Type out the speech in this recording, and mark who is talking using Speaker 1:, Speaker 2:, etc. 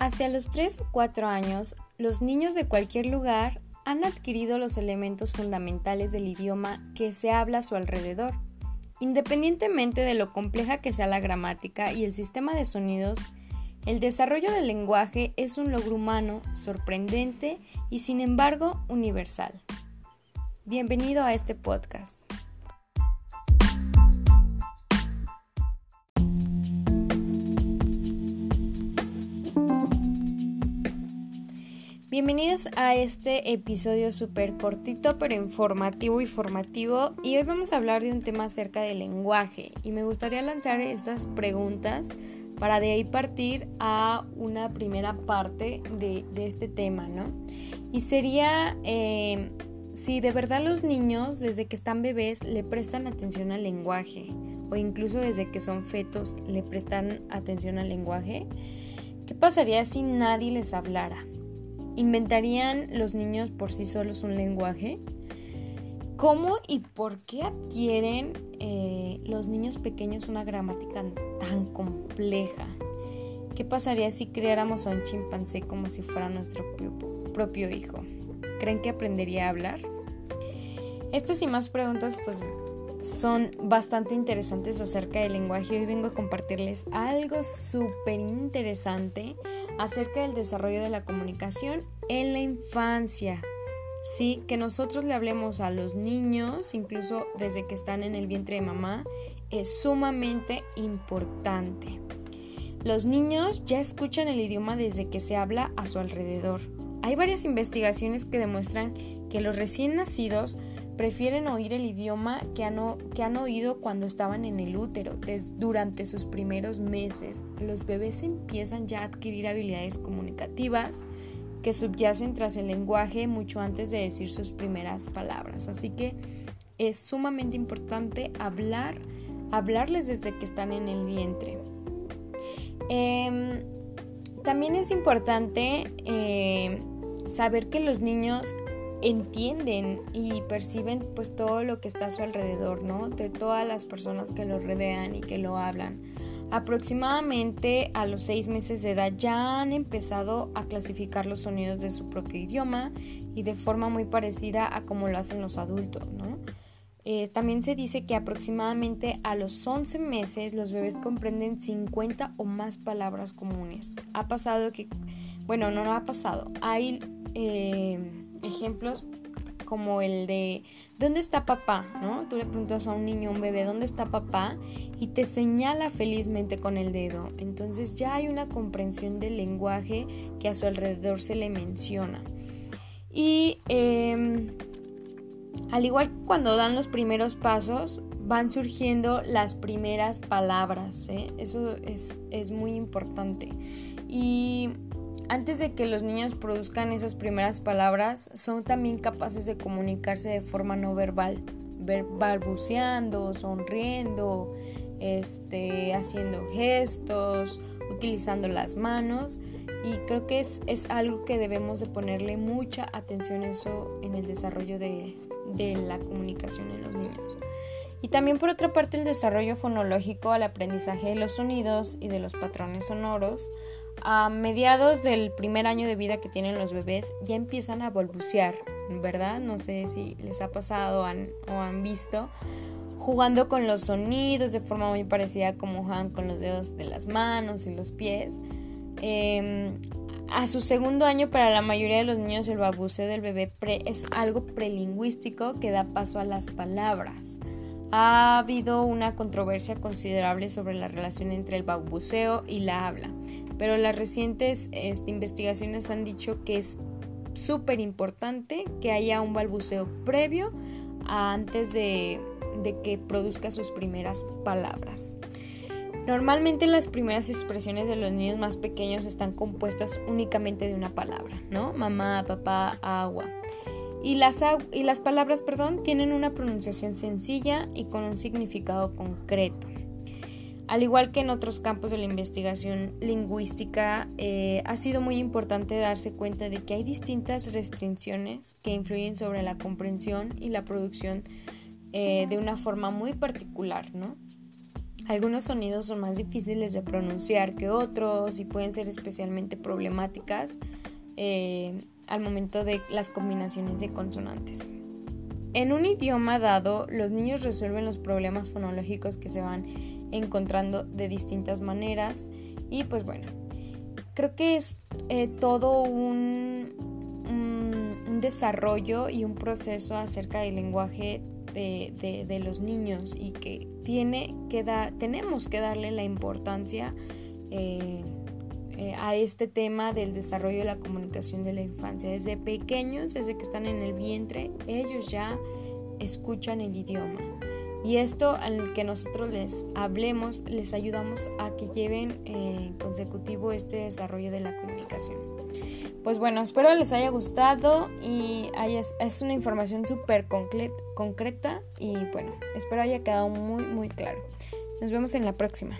Speaker 1: Hacia los 3 o 4 años, los niños de cualquier lugar han adquirido los elementos fundamentales del idioma que se habla a su alrededor. Independientemente de lo compleja que sea la gramática y el sistema de sonidos, el desarrollo del lenguaje es un logro humano sorprendente y sin embargo universal. Bienvenido a este podcast. Bienvenidos a este episodio súper cortito pero informativo y formativo y hoy vamos a hablar de un tema acerca del lenguaje y me gustaría lanzar estas preguntas para de ahí partir a una primera parte de, este tema, ¿no? Y sería eh, si de verdad los niños desde que están bebés le prestan atención al lenguaje o incluso desde que son fetos le prestan atención al lenguaje, ¿qué pasaría si nadie les hablara? ¿Inventarían los niños por sí solos un lenguaje? ¿Cómo y por qué adquieren eh, los niños pequeños una gramática tan compleja? ¿Qué pasaría si creáramos a un chimpancé como si fuera nuestro propio hijo? ¿Creen que aprendería a hablar? Estas y más preguntas pues son bastante interesantes acerca del lenguaje. Hoy vengo a compartirles algo súper interesante acerca del desarrollo de la comunicación en la infancia. Sí, que nosotros le hablemos a los niños, incluso desde que están en el vientre de mamá, es sumamente importante. Los niños ya escuchan el idioma desde que se habla a su alrededor. Hay varias investigaciones que demuestran que los recién nacidos prefieren oír el idioma que han, oído cuando estaban en el útero. durante sus primeros meses, los bebés empiezan ya a adquirir habilidades comunicativas que subyacen tras el lenguaje mucho antes de decir sus primeras palabras. Así que es sumamente importante hablar, hablarles desde que están en el vientre. Em, también es importante eh, saber que los niños entienden y perciben pues todo lo que está a su alrededor, ¿no? De todas las personas que lo rodean y que lo hablan. Aproximadamente a los seis meses de edad ya han empezado a clasificar los sonidos de su propio idioma y de forma muy parecida a como lo hacen los adultos, ¿no? Eh, también se dice que aproximadamente a los 11 meses los bebés comprenden 50 o más palabras comunes. Ha pasado que, bueno, no, no ha pasado, hay... Eh, ejemplos como el de ¿dónde está papá? ¿no? Tú le preguntas a un niño, un bebé, ¿dónde está papá? Y te señala felizmente con el dedo. Entonces ya hay una comprensión del lenguaje que a su alrededor se le menciona. Y em, al igual que cuando dan los primeros pasos, van surgiendo las primeras palabras. ¿eh? Eso es, es muy importante. Y antes de que los niños produzcan esas primeras palabras, son también capaces de comunicarse de forma no verbal, balbuceando, sonriendo, este, haciendo gestos, utilizando las manos y creo que es, algo que debemos de ponerle mucha atención eso en el desarrollo de, de la comunicación en los niños. Y también por otra parte el desarrollo fonológico al aprendizaje de los sonidos y de los patrones sonoros a mediados del primer año de vida que tienen los bebés ya empiezan a balbucear, ¿verdad? No sé si les ha pasado o han visto jugando con los sonidos de forma muy parecida como juegan con los dedos de las manos y los pies. Em, a su segundo año, para la mayoría de los niños, el balbuceo del bebé es algo prelingüístico que da paso a las palabras. Ha habido una controversia considerable sobre la relación entre el balbuceo y la habla pero las recientes este, investigaciones han dicho que es súper importante que haya un balbuceo previo antes de, que produzca sus primeras palabras. Normalmente las primeras expresiones de los niños más pequeños están compuestas únicamente de una palabra, ¿no? Mamá, papá, agua. Y las, y las palabras, perdón, tienen una pronunciación sencilla y con un significado concreto. Al igual que en otros campos de la investigación lingüística, eh, ha sido muy importante darse cuenta de que hay distintas restricciones que influyen sobre la comprensión y la producción eh, de una forma muy particular, ¿no? Algunos sonidos son más difíciles de pronunciar que otros y pueden ser especialmente problemáticas eh, al momento de las combinaciones de consonantes. En un idioma dado, los niños resuelven los problemas fonológicos que se van encontrando de distintas maneras y pues bueno, creo que es eh, todo un, un, desarrollo y un proceso acerca del lenguaje de, los niños y que tiene que dar, tenemos que darle la importancia eh, eh, a este tema del desarrollo de la comunicación de la infancia. Desde pequeños, desde que están en el vientre, ellos ya escuchan el idioma. Y esto al que nosotros les hablemos, les ayudamos a que lleven en consecutivo este desarrollo de la comunicación. Pues bueno, espero les haya gustado y es una información súper concreta y bueno, espero haya quedado muy muy claro. Nos vemos en la próxima.